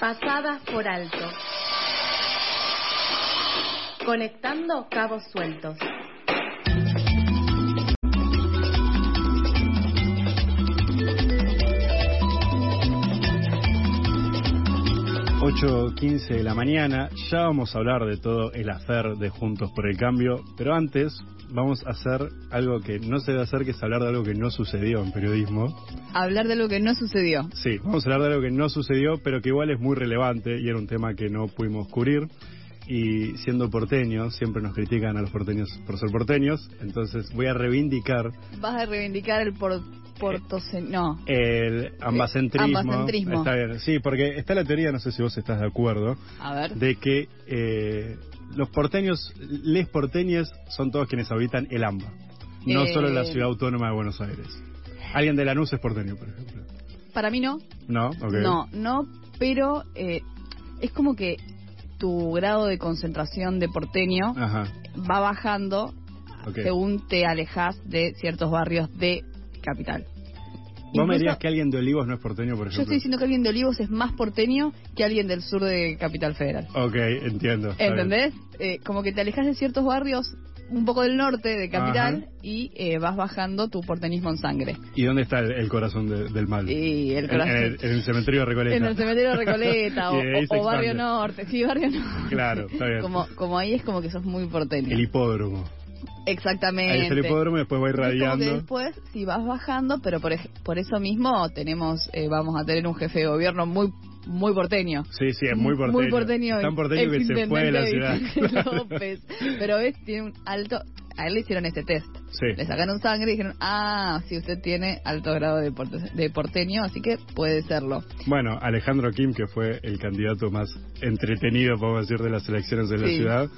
Pasadas por alto. Conectando cabos sueltos. ...8.15 de la mañana... ...ya vamos a hablar de todo el hacer de Juntos por el Cambio... ...pero antes vamos a hacer algo que no se debe hacer... ...que es hablar de algo que no sucedió en periodismo... Hablar de algo que no sucedió. Sí, vamos a hablar de algo que no sucedió... ...pero que igual es muy relevante... ...y era un tema que no pudimos cubrir... ...y siendo porteño... ...siempre nos critican a los porteños por ser porteños... ...entonces voy a reivindicar... Vas a reivindicar el por. No. El ambacentrismo. Ambacentrismo. Está bien. Sí, porque está la teoría, no sé si vos estás de acuerdo, A ver. de que eh, los porteños, les porteños, son todos quienes habitan el AMBA. No Eh. solo la ciudad autónoma de Buenos Aires. Alguien de Lanús es porteño, por ejemplo. Para mí no. No, ok. No, no, pero eh, es como que tu grado de concentración de porteño Ajá, va bajando según te alejas de ciertos barrios de capital. ¿Vos me dirías que alguien de Olivos no es porteño, por Yo ejemplo? estoy diciendo que alguien de Olivos es más porteño que alguien del sur de Capital Federal. Ok, entiendo. ¿Entendés? Eh, como que te alejas de ciertos barrios un poco del norte de capital Ajá. y eh, vas bajando tu porteñismo en sangre. ¿Y dónde está el, el corazón de- del mal? Y el En- corazón. En, el, en el cementerio de Recoleta. En el cementerio de Recoleta o, o- o Barrio. Norte. Sí, Barrio Norte. Claro, está bien. Como, como ahí es como que sos muy porteño. El hipódromo. Exactamente. Ahí está el hipódromo y después va es irradiando. después, si vas bajando, pero por, por eso mismo tenemos, eh, vamos a tener un jefe de gobierno muy muy porteño. Sí, sí, es muy porteño. Muy porteño. Tan porteño que se fue de la ciudad. López. Pero ves, tiene un alto... A él le hicieron ese test. Sí. Le sacaron sangre y dijeron, ah, si usted tiene alto grado de, porte- de porteño, así que puede serlo. Bueno, Alejandro Kim, que fue el candidato más entretenido, podemos decir, de las elecciones de la Sí. ciudad,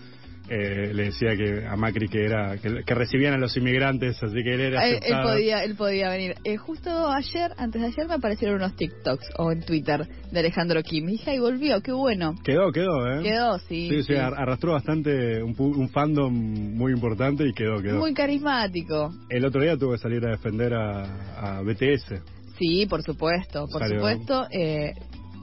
eh, le decía que a Macri que era que, que recibían a los inmigrantes, así que él era Él, él aceptado. podía, él podía venir. Eh, justo ayer, antes de ayer, me aparecieron unos TikToks o en Twitter de Alejandro Kim. Y dije, volvió, qué bueno. Quedó, quedó, ¿eh? Quedó, sí. Sí, sí, sí. ar- arrastró bastante un, un fandom muy importante y quedó, quedó. Muy carismático. El otro día tuvo que salir a defender a, a BTS. Sí, por supuesto, por Salió. supuesto. Eh,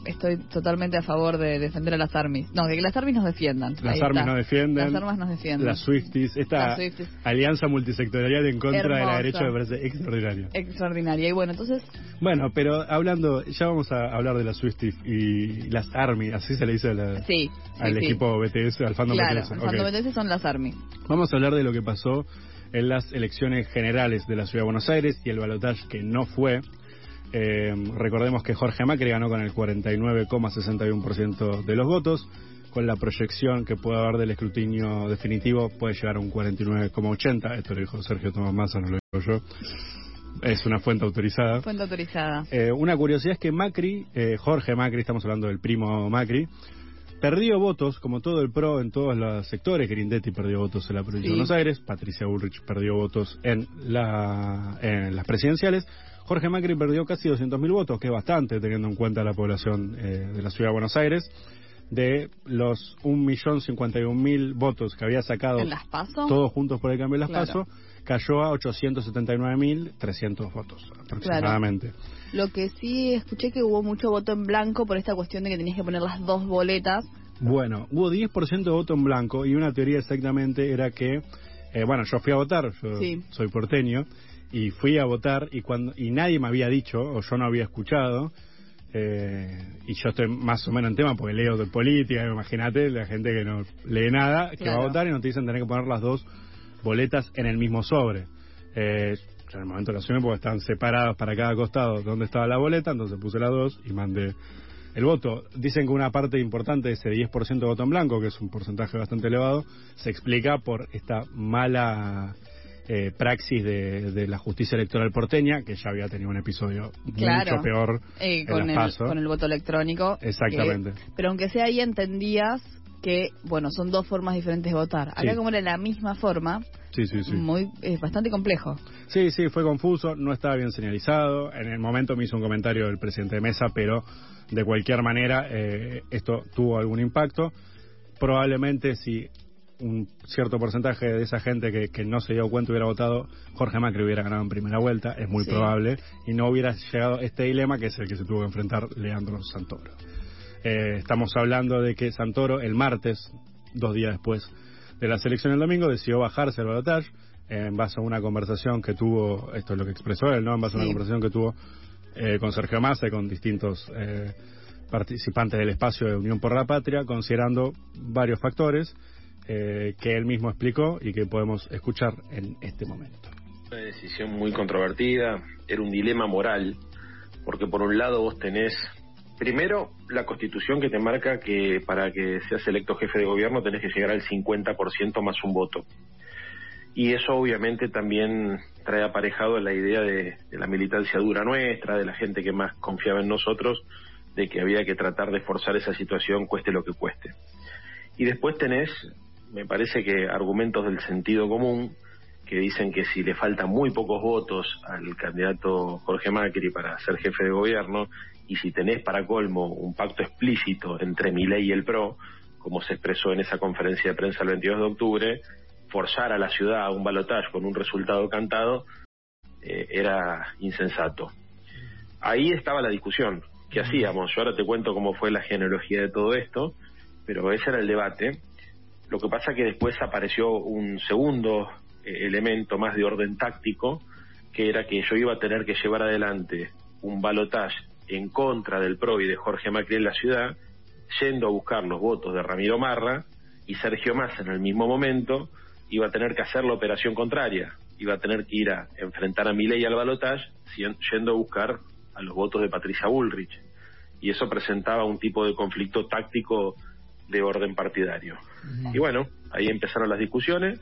estoy totalmente a favor de defender a las armies. No, de que las armies nos defiendan. Las está. nos defienden. Las armas nos defienden. Las Swifties. Esta Las Swifties. alianza multisectorial en contra de la derecha me parece extraordinaria. Extraordinaria. Y bueno, entonces, Bueno, pero hablando, ya vamos a hablar de las Swifties y las Army, así se le dice a la- sí. al sí, equipo BTS, al fandom Claro, BTS. el fandom BTS son las armies. Vamos a hablar de lo que pasó en las elecciones generales de la Ciudad de Buenos Aires y el balotaje que no fue. Eh, recordemos que Jorge Macri ganó con el 49,61% de los votos. Con la proyección que puede haber del escrutinio definitivo, puede llegar a un 49,80%. Esto lo dijo Sergio Tomás Massa, no lo digo yo. Es una fuente autorizada. Fuente autorizada. Eh, una curiosidad es que Macri, eh, Jorge Macri, estamos hablando del primo Macri, perdió votos, como todo el PRO en todos los sectores. Grindetti perdió votos en la provincia Sí. de Buenos Aires, Patricia Bullrich perdió votos en, la, en las presidenciales. Jorge Macri perdió casi 200.000 votos, que es bastante teniendo en cuenta la población eh, de la ciudad de Buenos Aires. De los 1.051.000 votos que había sacado ¿En las paso? todos juntos por el cambio de las Claro. PASO, cayó a 879.300 votos aproximadamente. Lo que sí escuché que hubo mucho voto en blanco por esta cuestión de que tenías que poner las dos boletas. Bueno, hubo 10% de voto en blanco y una teoría exactamente era que, eh, bueno, yo fui a votar, yo Sí. soy porteño, y fui a votar y cuando y nadie me había dicho, o yo no había escuchado, eh, y yo estoy más o menos en tema porque leo de política, imagínate, la gente que no lee nada, que va a votar y no te dicen tener que poner las dos boletas en el mismo sobre. Eh, yo en el momento lo asumí porque estaban separadas para cada costado donde estaba la boleta, entonces puse las dos y mandé el voto. Dicen que una parte importante de ese 10% de voto en blanco, que es un porcentaje bastante elevado, se explica por esta mala eh, praxis de, de la justicia electoral porteña, que ya había tenido un episodio Claro. mucho peor eh, con, el, PASO. con el voto electrónico. Exactamente. que- pero aunque sea ahí entendías que, bueno, son dos formas diferentes de votar. Acá Sí. como era la misma forma, Sí, sí, sí. muy es bastante complejo. Sí, sí, fue confuso, no estaba bien señalizado. En el momento me hizo un comentario el presidente de mesa, pero de cualquier manera eh, esto tuvo algún impacto. Probablemente si un cierto porcentaje de esa gente que, que no se dio cuenta hubiera votado, Jorge Macri hubiera ganado en primera vuelta, es muy Sí. probable, y no hubiera llegado este dilema que es el que se tuvo que enfrentar Leandro Santoro. Eh, estamos hablando de que Santoro el martes, dos días después de la selección el domingo, decidió bajarse al balotaje en base a una conversación que tuvo, esto es lo que expresó él, ¿no? En base a una conversación que tuvo eh, con Sergio Massa y con distintos eh, participantes del espacio de Unión por la Patria, considerando varios factores eh, que él mismo explicó y que podemos escuchar en este momento. Una decisión muy controvertida, era un dilema moral, porque por un lado vos tenés, primero, la constitución que te marca que para que seas electo jefe de gobierno tenés que llegar al 50% más un voto. Y eso obviamente también trae aparejado la idea de, de la militancia dura nuestra, de la gente que más confiaba en nosotros, de que había que tratar de forzar esa situación cueste lo que cueste. Y después tenés, me parece que argumentos del sentido común, que dicen que si le faltan muy pocos votos al candidato Jorge Macri para ser jefe de gobierno, y si tenés para colmo un pacto explícito entre Milei y el PRO, como se expresó en esa conferencia de prensa el 22 de octubre, forzar a la ciudad a un balotaje con un resultado cantado eh, era insensato. Ahí estaba la discusión. ¿Qué hacíamos? Yo ahora te cuento cómo fue la genealogía de todo esto, pero ese era el debate. Lo que pasa que después apareció un segundo eh, elemento más de orden táctico, que era que yo iba a tener que llevar adelante un balotaje en contra del PRO y de Jorge Macri en la ciudad, yendo a buscar los votos de Ramiro Marra y Sergio Massa en el mismo momento iba a tener que hacer la operación contraria, iba a tener que ir a enfrentar a Milei al balotaje yendo a buscar a los votos de Patricia Bullrich. Y eso presentaba un tipo de conflicto táctico de orden partidario. Y bueno, ahí empezaron las discusiones.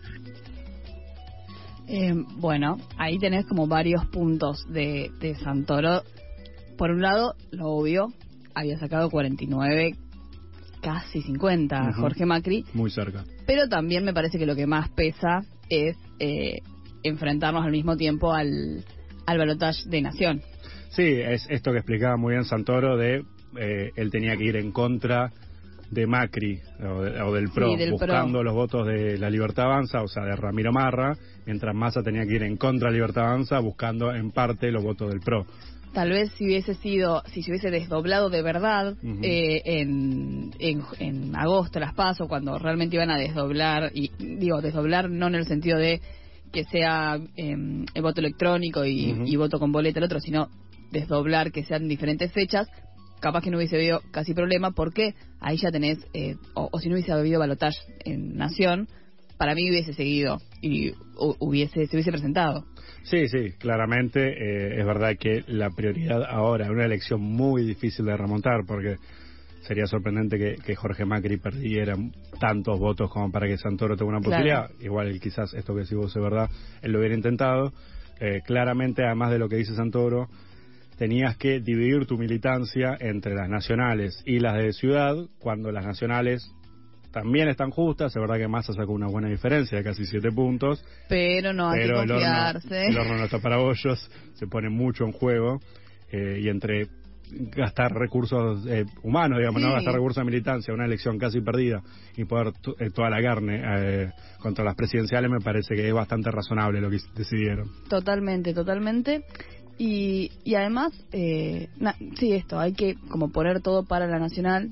Eh, bueno, ahí tenés como varios puntos de, de Santoro. Por un lado, lo obvio, había sacado 49, casi 50 Ujú. Jorge Macri, Muy cerca. pero también me parece que lo que más pesa es eh, enfrentarnos al mismo tiempo al, al balotaje de Nación. Sí, es esto que explicaba muy bien Santoro de eh, él tenía que ir en contra de Macri o, de- o del PRO, Sí, del buscando PRO. los votos de la Libertad Avanza, o sea, de Ramiro Marra, mientras Massa tenía que ir en contra de Libertad Avanza, buscando en parte los votos del PRO. Tal vez si hubiese sido, si se hubiese desdoblado de verdad eh, en, en, en agosto las paso, cuando realmente iban a desdoblar, y digo, desdoblar no en el sentido de que sea eh, el voto electrónico y, y voto con boleta el otro, sino desdoblar que sean diferentes fechas, capaz que no hubiese habido casi problema, porque ahí ya tenés, eh, o, o si no hubiese habido balotaje en Nación, para mí hubiese seguido y hu- hubiese se hubiese presentado. Sí, sí, claramente eh, es verdad que la prioridad ahora, en una elección muy difícil de remontar, porque sería sorprendente que, que Jorge Macri perdiera tantos votos como para que Santoro tenga una Claro. posibilidad. Igual quizás esto que decís vos es verdad, él lo hubiera intentado. Eh, claramente, además de lo que dice Santoro, tenías que dividir tu militancia entre las nacionales y las de ciudad, cuando las nacionales también están justas, es verdad que Massa sacó una buena diferencia de casi siete puntos, Pero no hay pero que el horno, confiarse. el horno no está para bollos, se pone mucho en juego eh, y entre gastar recursos eh, humanos, digamos, no gastar recursos de militancia, una elección casi perdida y poner to- eh, toda la carne eh, contra las presidenciales me parece que es bastante razonable lo que decidieron. Totalmente, totalmente. Y, y además, eh, na- sí, esto, hay que como poner todo para la nacional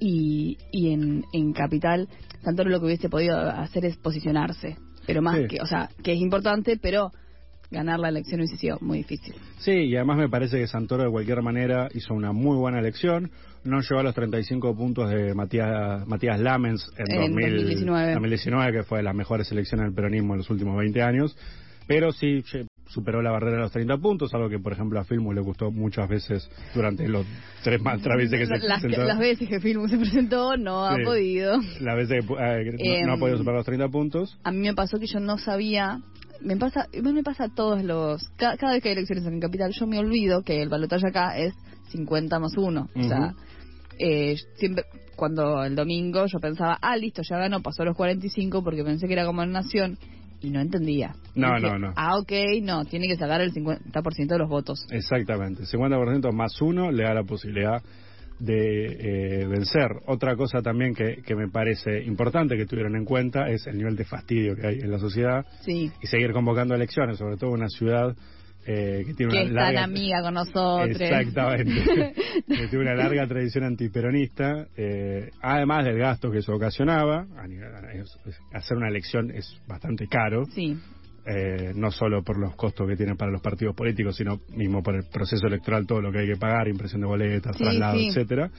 y, y en, en capital, Santoro lo que hubiese podido hacer es posicionarse. Pero más Sí. que, o sea, que es importante, pero ganar la elección hubiese sido muy difícil. Sí, y además me parece que Santoro de cualquier manera hizo una muy buena elección. No llegó a los 35 puntos de Matías, Matías Lamens en, En 2000 2019. 2019, que fue de las mejores elecciones del peronismo en los últimos 20 años. Pero sí superó la barrera de los 30 puntos, algo que, por ejemplo, a Filmo le gustó muchas veces durante los tres más tres veces que se las, presentó. las veces que Film se presentó no Sí. ha podido. Las veces que eh, que no, no ha Em, podido superar los 30 puntos. A mí me pasó que yo no sabía, me pasa, me pasa a todos los, ca- cada, vez que hay elecciones en Capital, yo me olvido que el balotaje acá es 50 más 1. O sea, eh, siempre, cuando el domingo yo pensaba, ah, listo, ya ganó, pasó los 45 porque pensé que era como en Nación y no entendía. No, Dije, no, no. Ah, ok, no, tiene que sacar el 50% de los votos. Exactamente, 50% más uno le da la posibilidad de eh, vencer. Otra cosa también que, que me parece importante que tuvieron en cuenta es el nivel de fastidio que hay en la sociedad Sí, y seguir convocando elecciones, sobre todo en una ciudad eh, que tiene que una es larga... tan amiga con nosotros. Exactamente. que tiene una larga tradición antiperonista, eh, además del gasto que eso ocasionaba. hacer una elección es bastante caro, Sí, eh, no solo por los costos que tienen para los partidos políticos, sino mismo por el proceso electoral, todo lo que hay que pagar, impresión de boletas, Sí, traslados, sí. etcétera.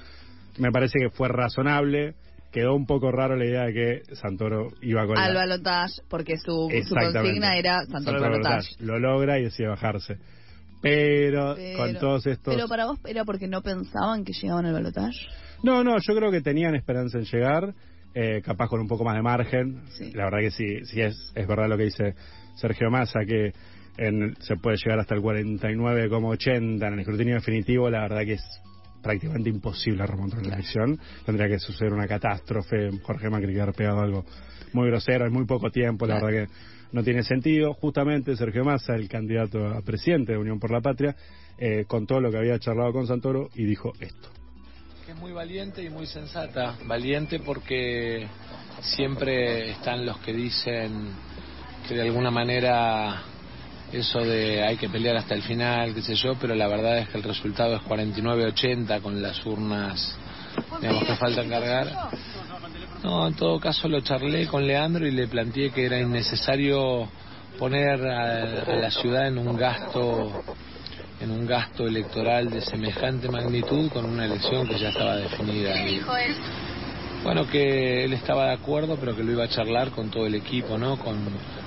Me parece que fue razonable. Quedó un poco raro la idea de que Santoro iba con al la... balotage, porque su, consigna era Santoro al Santoro balotage. Balotage. Lo logra y decide bajarse. Pero, Pero- con todos estos... Pero para vos era porque no pensaban que llegaban al balotage. No, no, yo creo que tenían esperanza en llegar, eh, capaz con un poco más de margen. Sí. La verdad que sí, sí es, es verdad lo que dice Sergio Massa, que en- se puede llegar hasta el 49,80 en el escrutinio definitivo. La verdad que es prácticamente imposible remontar la elección. Tendría que suceder una catástrofe, Jorge Macri quedar pegado a algo muy grosero en muy poco tiempo. La Claro. verdad que no tiene sentido. Justamente Sergio Massa, el candidato a presidente de Unión por la Patria, eh, contó lo que había charlado con Santoro y dijo esto. Es muy valiente y muy sensata. Valiente porque siempre están los que dicen que de alguna manera eso de hay que pelear hasta el final, qué sé yo, pero la verdad es que el resultado es 49-80 con las urnas, digamos que faltan cargar. No, en todo caso lo charlé con Leandro y le planteé que era innecesario poner a, a la ciudad en un gasto en un gasto electoral de semejante magnitud con una elección que ya estaba definida. Y, bueno, que él estaba de acuerdo, pero que lo iba a charlar con todo el equipo, ¿no? Con,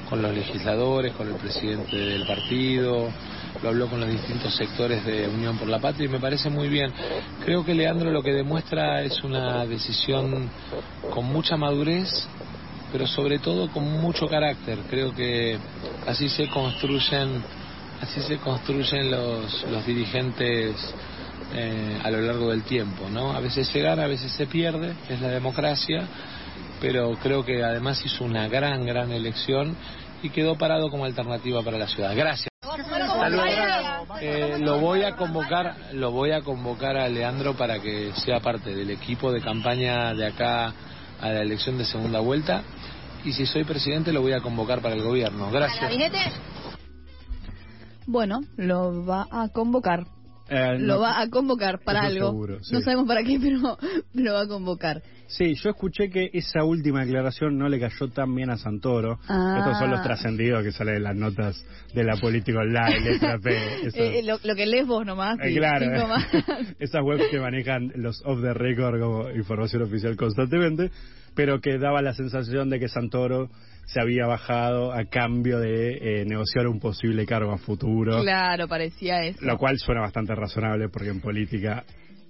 con los legisladores, con el presidente del partido, lo habló con los distintos sectores de Unión por la Patria y me parece muy bien. Creo que Leandro lo que demuestra es una decisión con mucha madurez, pero sobre todo con mucho carácter. Creo que así se construyen, así se construyen los, los dirigentes eh, a lo largo del tiempo, ¿no? A veces se gana, a veces se pierde, es la democracia, pero creo que además hizo una gran, gran elección y quedó parado como alternativa para la ciudad. Gracias. Eh, lo voy a convocar, lo voy a convocar a Leandro para que sea parte del equipo de campaña de acá a la elección de segunda vuelta. Y si soy presidente lo voy a convocar para el gobierno. Gracias. Bueno, lo va a convocar. Eh, Lo no- va a convocar para algo. seguro, sí. No sabemos para qué, pero lo va a convocar. Sí, yo escuché que esa última declaración no le cayó tan bien a Santoro. Ah. Estos son los trascendidos que salen en las notas de la política online, letra P. esas- Eh, lo, lo que lees vos nomás. Eh, claro, eh. esas webs que manejan los off the record como información oficial constantemente, pero que daba la sensación de que Santoro se había bajado a cambio de eh, negociar un posible cargo a futuro. Claro, parecía eso. Lo cual suena bastante razonable porque en política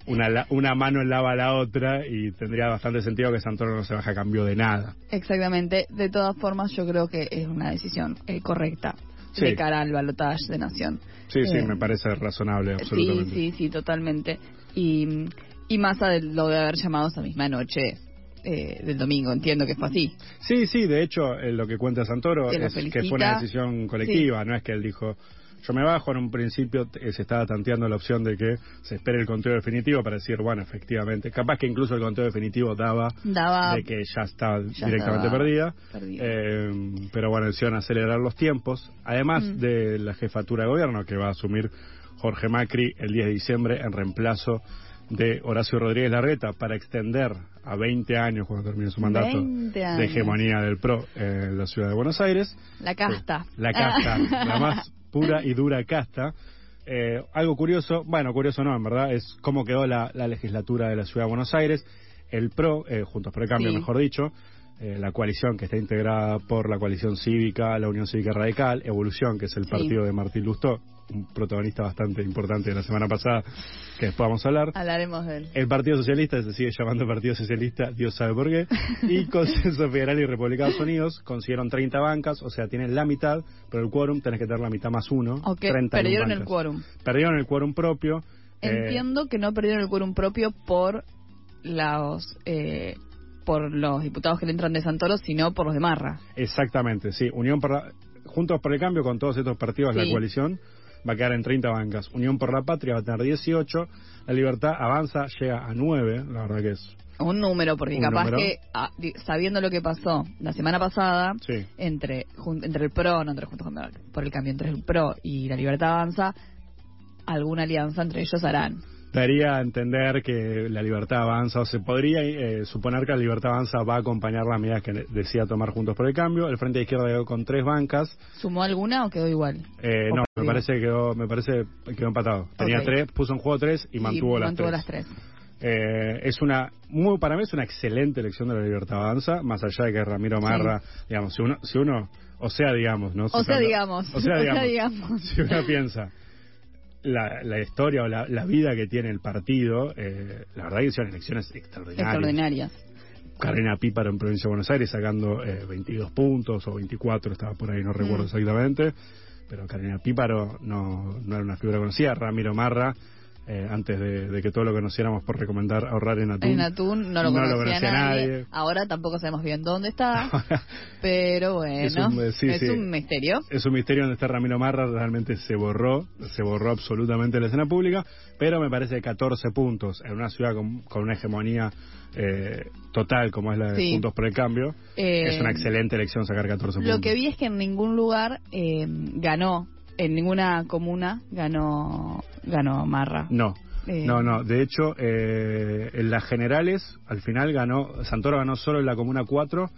una, una mano lava a la otra y tendría bastante sentido que Santoro no se baja a cambio de nada. Exactamente. De todas formas, yo creo que es una decisión eh, correcta Sí. de cara al balotaje de Nación. Sí, sí, Eh, me parece razonable, Sí, absolutamente. sí, sí, totalmente. Y, y más a de lo de haber llamado esa misma noche eh, del domingo, entiendo que fue así. Sí, sí, de hecho, eh, lo que cuenta Santoro Que es que fue una decisión colectiva, no es que él dijo, yo me bajo, en un principio eh, se estaba tanteando la opción de que se espere el conteo definitivo para decir, bueno, efectivamente, capaz que incluso el conteo definitivo daba Daba de que ya ya directamente estaba perdida, perdida. Eh, pero bueno, decidieron acelerar los tiempos, además Mm. de la jefatura de gobierno que va a asumir Jorge Macri el 10 de diciembre en reemplazo de Horacio Rodríguez Larreta para extender a 20 años cuando termine su mandato 20 años. de hegemonía del PRO en la ciudad de Buenos Aires. la casta. La casta, la más pura y dura casta. Eh, algo curioso, bueno, curioso no, en verdad, es cómo quedó la, la legislatura de la ciudad de Buenos Aires. El PRO, eh, Juntos por el Cambio, Sí. mejor dicho, eh, la coalición que está integrada por la coalición cívica, la Unión Cívica Radical, Evolución, que es el Sí. partido de Martín Lustó, un protagonista bastante importante de la semana pasada, que después vamos a hablar. Hablaremos de él. El Partido Socialista se sigue llamando Partido Socialista, Dios sabe por qué. Y Consenso Federal y Republicanos Unidos consiguieron 30 bancas, o sea, tienen la mitad, pero el quórum tenés que tener la mitad más uno. Ok, 31 perdieron el quórum. Perdieron el quórum propio. eh, Entiendo que no perdieron el quórum propio por los eh, por los diputados que le entran de Santoro, sino por los de Marra. exactamente, sí. Unión por la- Juntos por el Cambio, con todos estos partidos, Sí. la coalición va a quedar en 30 bancas. Unión por la Patria va a tener 18. La Libertad avanza, llega a 9. La verdad que es un número, porque Un capaz número. que, ah, sabiendo lo que pasó la semana pasada, Sí. entre jun- entre el PRO, no entre Juntos por el Cambio, entre el PRO y la Libertad Avanza, alguna alianza entre ellos harán. Daría a entender que la libertad avanza, o se podría eh, suponer que la libertad avanza va a acompañar las medidas que decía tomar Juntos por el Cambio. El Frente de Izquierda quedó con tres bancas. ¿Sumó alguna o quedó igual? Eh, O no, me parece que quedó, me parece que quedó empatado. Tenía tres, puso en juego tres y mantuvo, las, tres. las tres. Eh, es una, muy, para mí es una excelente elección de la libertad avanza, más allá de que Ramiro Marra, digamos, si uno, si uno, o sea, digamos, ¿no? O sea, digamos. o sea, digamos, digamos. si uno piensa la, la historia o la, la vida que tiene el partido, eh, la verdad que hicieron elecciones extraordinarias. Extraordinarias. Carolina Píparo en Provincia de Buenos Aires sacando eh, 22 puntos o 24, estaba por ahí, no recuerdo Mm. exactamente. Pero Carolina Píparo no, no era una figura conocida. Ramiro Marra, eh, antes de, de que todos lo conociéramos por recomendar ahorrar en atún. En Atún no lo No lo conocía, nadie. nadie. Ahora tampoco sabemos bien dónde está. pero bueno, Es un- eh, sí, es sí. un misterio. Es un misterio donde está Ramiro Marra, realmente se borró, se borró absolutamente la escena pública, pero me parece que 14 puntos en una ciudad con, con una hegemonía eh, total como es la de Sí. Juntos por el Cambio, Eh, es una excelente elección sacar 14 puntos. Lo que vi es que en ningún lugar eh, ganó, en ninguna comuna ganó ganó Marra. No, Eh, no, no. De hecho, eh, en las generales, al final ganó, Santoro ganó solo en la Comuna 4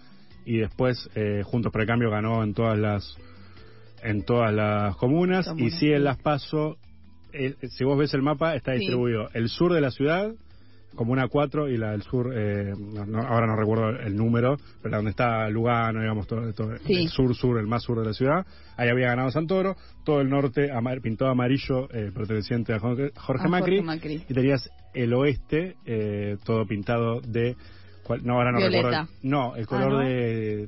y después eh, Juntos por el Cambio ganó en todas las en todas las comunas, Comunas, y sí en las PASO, eh, si vos ves el mapa, está Sí. distribuido el sur de la ciudad, Comuna 4 y la del sur, eh, no- no- ahora no recuerdo el número, pero donde está Lugano, digamos, todo, todo Sí. el sur-sur, el más sur de la ciudad, ahí había ganado Santoro, todo el norte pintado amarillo, eh, perteneciente a Jorge, Jorge A Macri, Jorge Macri. y tenías el oeste, eh, todo pintado de, ¿cuál? no, ahora no Violeta. recuerdo, no, el color ¿no? de...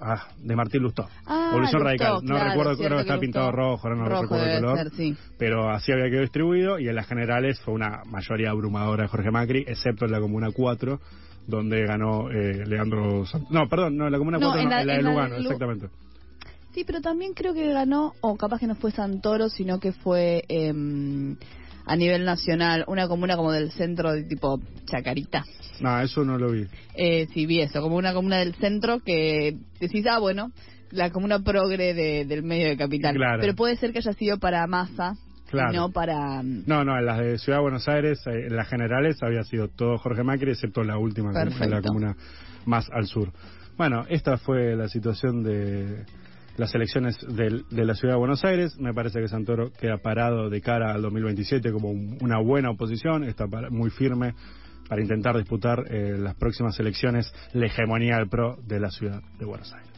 Ah, de Martín Lustó. Ah, Evolución Lustó, Radical. No claro, recuerdo, creo que estaba pintado rojo, ahora no Rojo recuerdo el color ser, sí. pero así había quedado distribuido y en las generales fue una mayoría abrumadora de Jorge Macri, excepto en la Comuna 4, donde ganó eh, Leandro Sant- No, perdón, no, en la Comuna No, 4 en no, la- en la de en Lugano, Lu- exactamente. Sí, pero también creo que ganó, o capaz que no fue Santoro, sino que fue em, a nivel nacional, una comuna como del centro de tipo Chacarita. No, eso no lo vi. Eh, sí, vi eso, como una comuna del centro que decís, ah, bueno, la comuna progre de- del medio de capital. Claro. Pero puede ser que haya sido para masa Claro. y no para... mm, No, no, en las de Ciudad de Buenos Aires, eh, en las generales había sido todo Jorge Macri, excepto la última, que- en la comuna más al sur. Bueno, esta fue la situación de las elecciones del- de la Ciudad de Buenos Aires. Me parece que Santoro queda parado de cara al 2027 como un- una buena oposición, está muy firme para intentar disputar eh, las próximas elecciones la hegemonía del PRO de la Ciudad de Buenos Aires.